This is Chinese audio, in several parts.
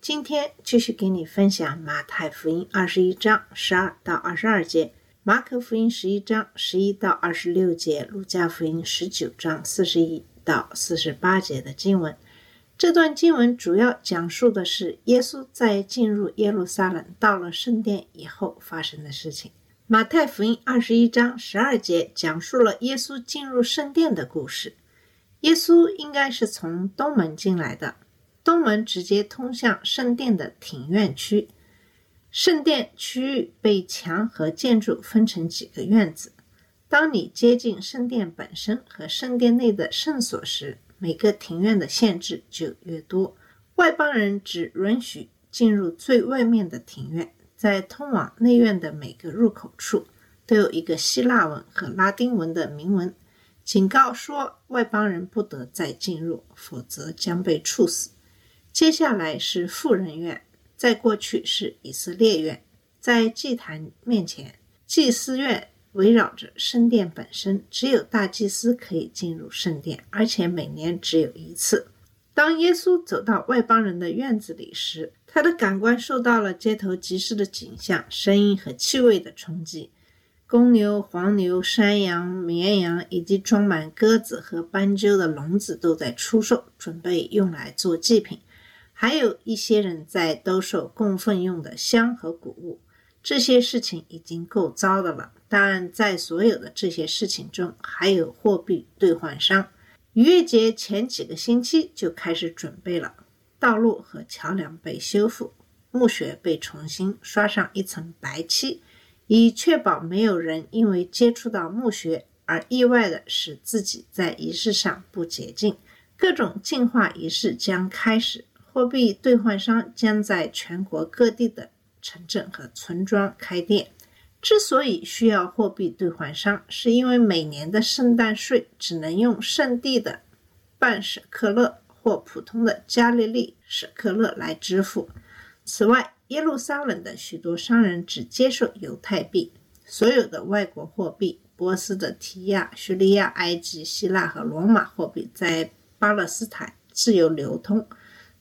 今天继续给你分享马太福音二十一章十二到二十二节，马可福音十一章十一到二十六节，路加福音十九章四十一到四十八节的经文。这段经文主要讲述的是耶稣在进入耶路撒冷到了圣殿以后发生的事情。马太福音二十一章十二节讲述了耶稣进入圣殿的故事。耶稣应该是从东门进来的，东门直接通向圣殿的庭院区。圣殿区域被墙和建筑分成几个院子。当你接近圣殿本身和圣殿内的圣所时，每个庭院的限制就越多。外邦人只允许进入最外面的庭院，在通往内院的每个入口处都有一个希腊文和拉丁文的铭文，警告说外邦人不得再进入，否则将被处死。接下来是妇人院，在过去是以色列院，在祭坛面前，祭司院围绕着圣殿本身，只有大祭司可以进入圣殿，而且每年只有一次。当耶稣走到外邦人的院子里时，他的感官受到了街头集市的景象、声音和气味的冲击。公牛、黄牛、山羊、绵羊以及装满鸽子和斑鸠的笼子都在出售，准备用来做祭品。还有一些人在兜售供奉用的香和谷物。这些事情已经够糟的了，但在所有的这些事情中，还有货币兑换商。逾越节前几个星期就开始准备了，道路和桥梁被修复，墓穴被重新刷上一层白漆，以确保没有人因为接触到墓穴而意外的使自己在仪式上不洁净。各种净化仪式将开始，货币兑换商将在全国各地的城镇和村庄开店。之所以需要货币兑换商，是因为每年的圣诞税只能用圣地的半舍克勒或普通的加利利舍克勒来支付。此外，耶路撒冷的许多商人只接受犹太币，所有的外国货币——波斯的提亚、叙利亚、埃及、希腊和罗马货币，在巴勒斯坦自由流通，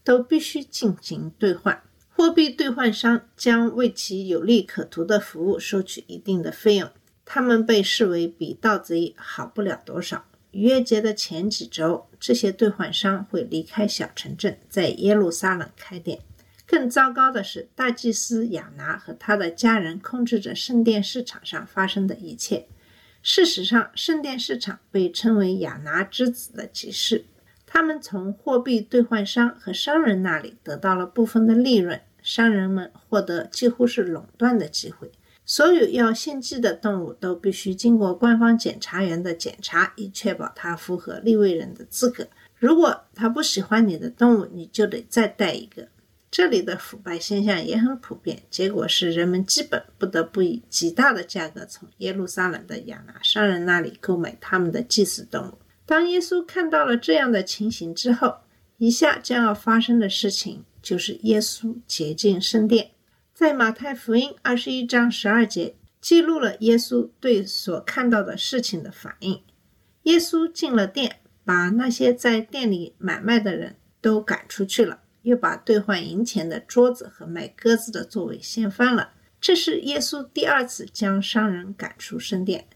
都必须进行兑换。货币兑换商将为其有利可图的服务收取一定的费用，他们被视为比盗贼好不了多少。逾越节的前几周，这些兑换商会离开小城镇，在耶路撒冷开店。更糟糕的是，大祭司亚拿和他的家人控制着圣殿市场上发生的一切。事实上，圣殿市场被称为亚拿之子的集市。他们从货币兑换商和商人那里得到了部分的利润。商人们获得几乎是垄断的机会。所有要献祭的动物都必须经过官方检查员的检查，以确保它符合立位人的资格。如果他不喜欢你的动物，你就得再带一个。这里的腐败现象也很普遍，结果是人们基本不得不以极大的价格从耶路撒冷的亚拿商人那里购买他们的祭祀动物。当耶稣看到了这样的情形之后，以下将要发生的事情就是耶稣洁净圣殿。在马太福音二十一章十二节记录了耶稣对所看到的事情的反应。耶稣进了殿，把那些在店里买卖的人都赶出去了，又把兑换银钱的桌子和卖鸽子的座位掀翻了。这是耶稣第二次将商人赶出圣殿。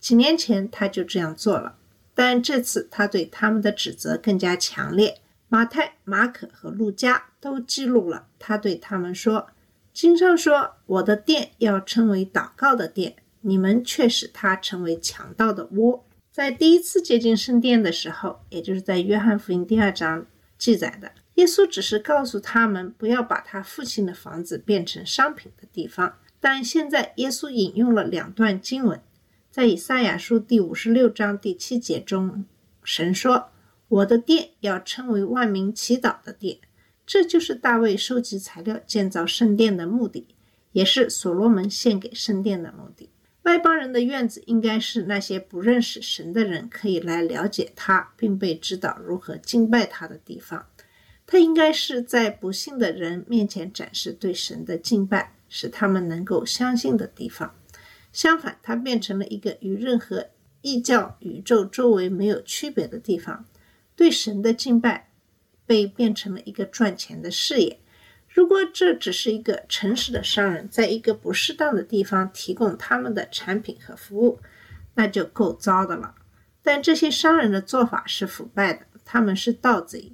几年前他就这样做了。但这次他对他们的指责更加强烈。马太、马可和路加都记录了他对他们说：“经上说，我的殿要称为祷告的殿，你们却使它成为强盗的窝。”在第一次接近圣殿的时候，也就是在约翰福音第二章记载的，耶稣只是告诉他们不要把他父亲的房子变成商品的地方。但现在耶稣引用了两段经文。在以赛亚书第五十六章第七节中，神说：“我的殿要称为万民祈祷的殿。”这就是大卫收集材料建造圣殿的目的，也是所罗门献给圣殿的目的。外邦人的院子应该是那些不认识神的人可以来了解他，并被指导如何敬拜他的地方。他应该是在不幸的人面前展示对神的敬拜，使他们能够相信的地方。相反，它变成了一个与任何异教宇宙周围没有区别的地方。对神的敬拜被变成了一个赚钱的事业。如果这只是一个诚实的商人在一个不适当的地方提供他们的产品和服务，那就够糟的了。但这些商人的做法是腐败的，他们是盗贼。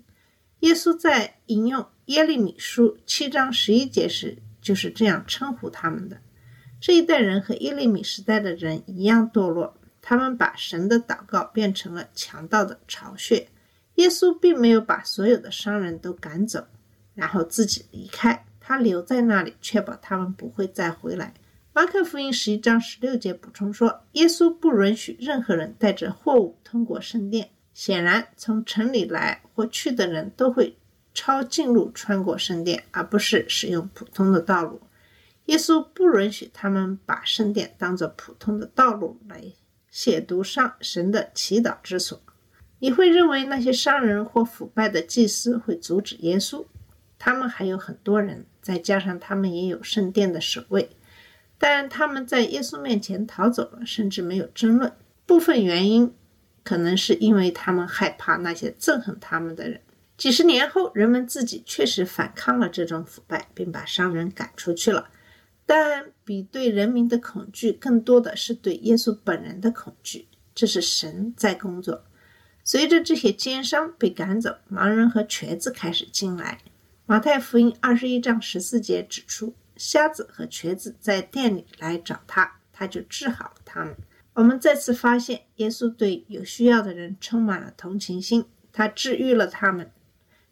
耶稣在引用耶利米书七章十一节时就是这样称呼他们的。这一代人和耶利米时代的人一样堕落，他们把神的祷告变成了强盗的巢穴。耶稣并没有把所有的商人都赶走。然后自己离开，他留在那里，确保他们不会再回来。马可福音十一章十六节补充说，耶稣不允许任何人带着货物通过圣殿。显然，从城里来或去的人都会抄近路穿过圣殿，而不是使用普通的道路。耶稣不允许他们把圣殿当作普通的道路来亵渎上神的祈祷之所。你会认为那些商人或腐败的祭司会阻止耶稣？他们还有很多人，再加上他们也有圣殿的守卫，但他们在耶稣面前逃走了，甚至没有争论。部分原因可能是因为他们害怕那些憎恨他们的人。几十年后，人们自己确实反抗了这种腐败，并把商人赶出去了。但比对人民的恐惧，更多的是对耶稣本人的恐惧。这是神在工作。随着这些奸商被赶走，盲人和瘸子开始进来。马太福音二十一章十四节指出，瞎子和瘸子在店里来找他，他就治好了他们。我们再次发现，耶稣对有需要的人充满了同情心，他治愈了他们。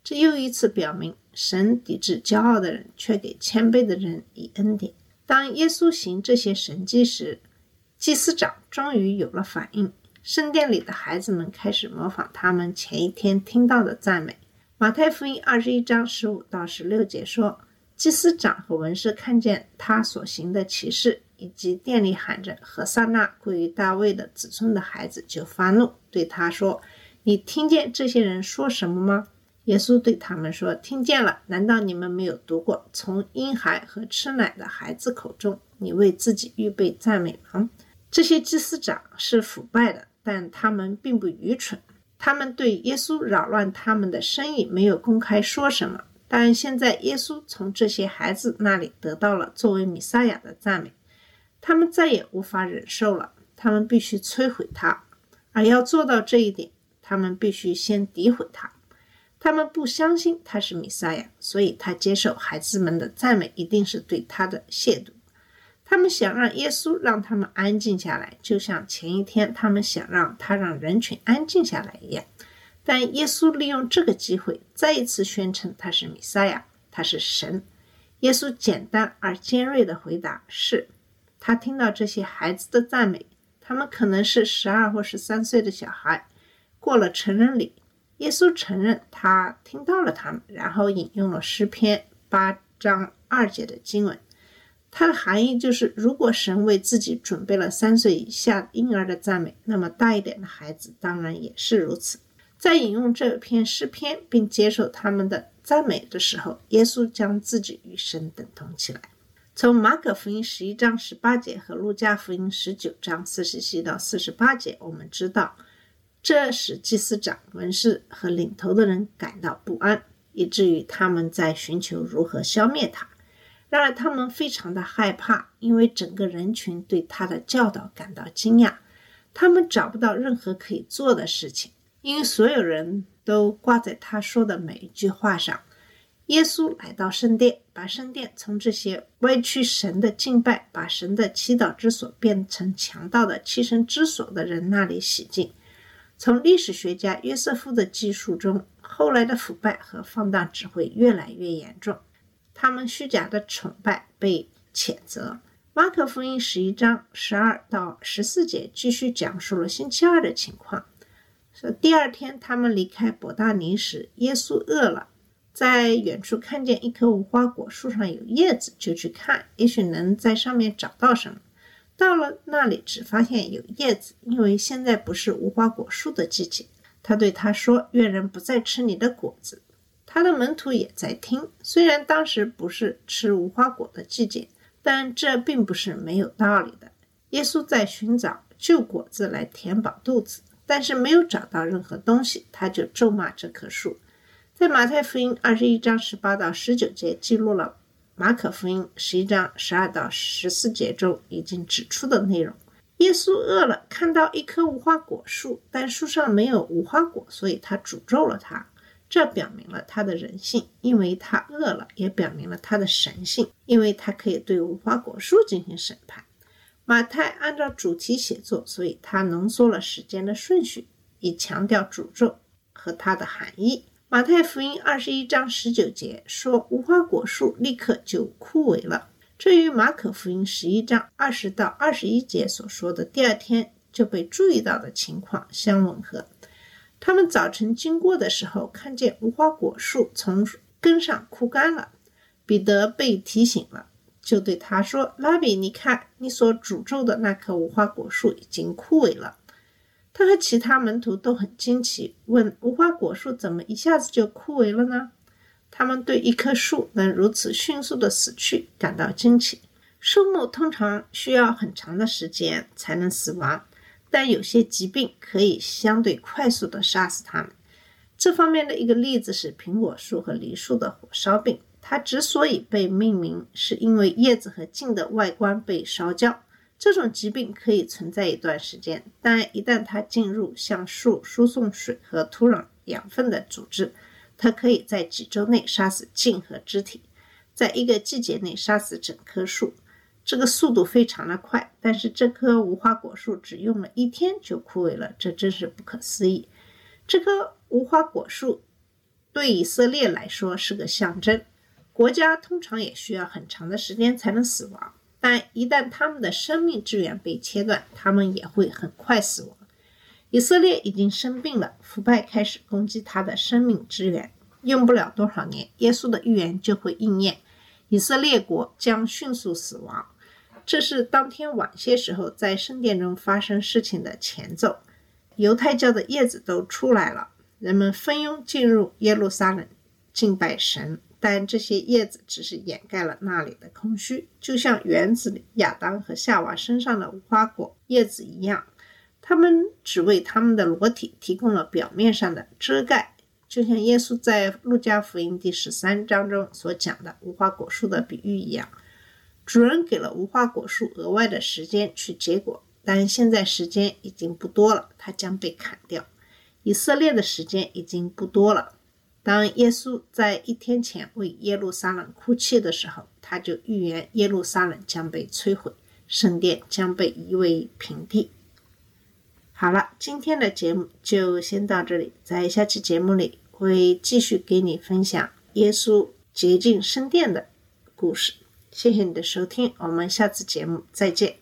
这又一次表明，神抵制骄傲的人，却给谦卑的人以恩典。当耶稣行这些神迹时，祭司长终于有了反应。圣殿里的孩子们开始模仿他们前一天听到的赞美。马太福音二十一章十五到十六节说，祭司长和文士看见他所行的奇事，以及店里喊着“何萨那归于大卫的子孙”的孩子，就发怒，对他说：“你听见这些人说什么吗？”耶稣对他们说：“听见了。难道你们没有读过，从婴孩和吃奶的孩子口中，你为自己预备赞美吗？”这些祭司长是腐败的，但他们并不愚蠢。他们对耶稣扰乱他们的生意没有公开说什么，但现在耶稣从这些孩子那里得到了作为弥撒亚的赞美，他们再也无法忍受了。他们必须摧毁他，而要做到这一点，他们必须先诋毁他。他们不相信他是弥撒亚，所以他接受孩子们的赞美一定是对他的亵渎。他们想让耶稣让他们安静下来，就像前一天他们想让他让人群安静下来一样。但耶稣利用这个机会，再一次宣称他是弥赛亚，他是神。耶稣简单而尖锐的回答是：他听到这些孩子的赞美，他们可能是十二或十三岁的小孩，过了成人礼。耶稣承认他听到了他们，然后引用了诗篇八章二节的经文。它的含义就是，如果神为自己准备了三岁以下婴儿的赞美，那么大一点的孩子当然也是如此。在引用这篇诗篇并接受他们的赞美的时候，耶稣将自己与神等同起来。从马可福音十一章十八节和路加福音十九章四十七到四十八节，我们知道，这使祭司长、文士和领头的人感到不安，以至于他们在寻求如何消灭他。然而，他们非常的害怕，因为整个人群对他的教导感到惊讶。他们找不到任何可以做的事情，因为所有人都挂在他说的每一句话上。耶稣来到圣殿，把圣殿从这些歪曲神的敬拜、把神的祈祷之所变成强盗的栖身之所的人那里洗净。从历史学家约瑟夫的记述中，后来的腐败和放荡只会越来越严重。他们虚假的崇拜被谴责。马可福音十一章十二到十四节继续讲述了星期二的情况。说第二天他们离开伯大尼时，耶稣饿了，在远处看见一棵无花果树上有叶子，就去看，也许能在上面找到什么。到了那里，只发现有叶子，因为现在不是无花果树的季节。他对他说：“愿人不再吃你的果子。”他的门徒也在听。虽然当时不是吃无花果的季节，但这并不是没有道理的。耶稣在寻找旧果子来填饱肚子，但是没有找到任何东西，他就咒骂这棵树。在马太福音二十一章十八到十九节记录了马可福音十一章十二到十四节中已经指出的内容。耶稣饿了，看到一棵无花果树，但树上没有无花果，所以他诅咒了它。这表明了他的人性，因为他饿了；也表明了他的神性，因为他可以对无花果树进行审判。马太按照主题写作，所以他浓缩了时间的顺序，以强调诅咒和它的含义。马太福音二十一章十九节说，无花果树立刻就枯萎了。这与马可福音十一章二十到二十一节所说的第二天就被注意到的情况相吻合。他们早晨经过的时候，看见无花果树从根上枯干了。彼得被提醒了，就对他说：“拉比，你看，你所诅咒的那棵无花果树已经枯萎了。”他和其他门徒都很惊奇，问：“无花果树怎么一下子就枯萎了呢？”他们对一棵树能如此迅速的死去感到惊奇。树木通常需要很长的时间才能死亡。但有些疾病可以相对快速地杀死它们。这方面的一个例子是苹果树和梨树的火烧病。它之所以被命名，是因为叶子和茎的外观被烧焦。这种疾病可以存在一段时间，但一旦它进入向树输送水和土壤养分的组织，它可以在几周内杀死茎和枝体，在一个季节内杀死整棵树。这个速度非常的快，但是这棵无花果树只用了一天就枯萎了，这真是不可思议。这棵无花果树对以色列来说是个象征，国家通常也需要很长的时间才能死亡，但一旦他们的生命之源被切断，他们也会很快死亡。以色列已经生病了，腐败开始攻击他的生命之源，用不了多少年，耶稣的预言就会应验，以色列国将迅速死亡。这是当天晚些时候在圣殿中发生事情的前奏。犹太教的叶子都出来了，人们蜂拥进入耶路撒冷敬拜神，但这些叶子只是掩盖了那里的空虚，就像园子里亚当和夏娃身上的无花果叶子一样，他们只为他们的裸体提供了表面上的遮盖，就像耶稣在路加福音第十三章中所讲的无花果树的比喻一样。主人给了无花果树额外的时间去结果，但现在时间已经不多了，它将被砍掉。以色列的时间已经不多了。当耶稣在一天前为耶路撒冷哭泣的时候，他就预言耶路撒冷将被摧毁，圣殿将被夷为平地。好了，今天的节目就先到这里，在下期节目里会继续给你分享耶稣洁净圣殿的故事。谢谢你的收听，我们下次节目再见。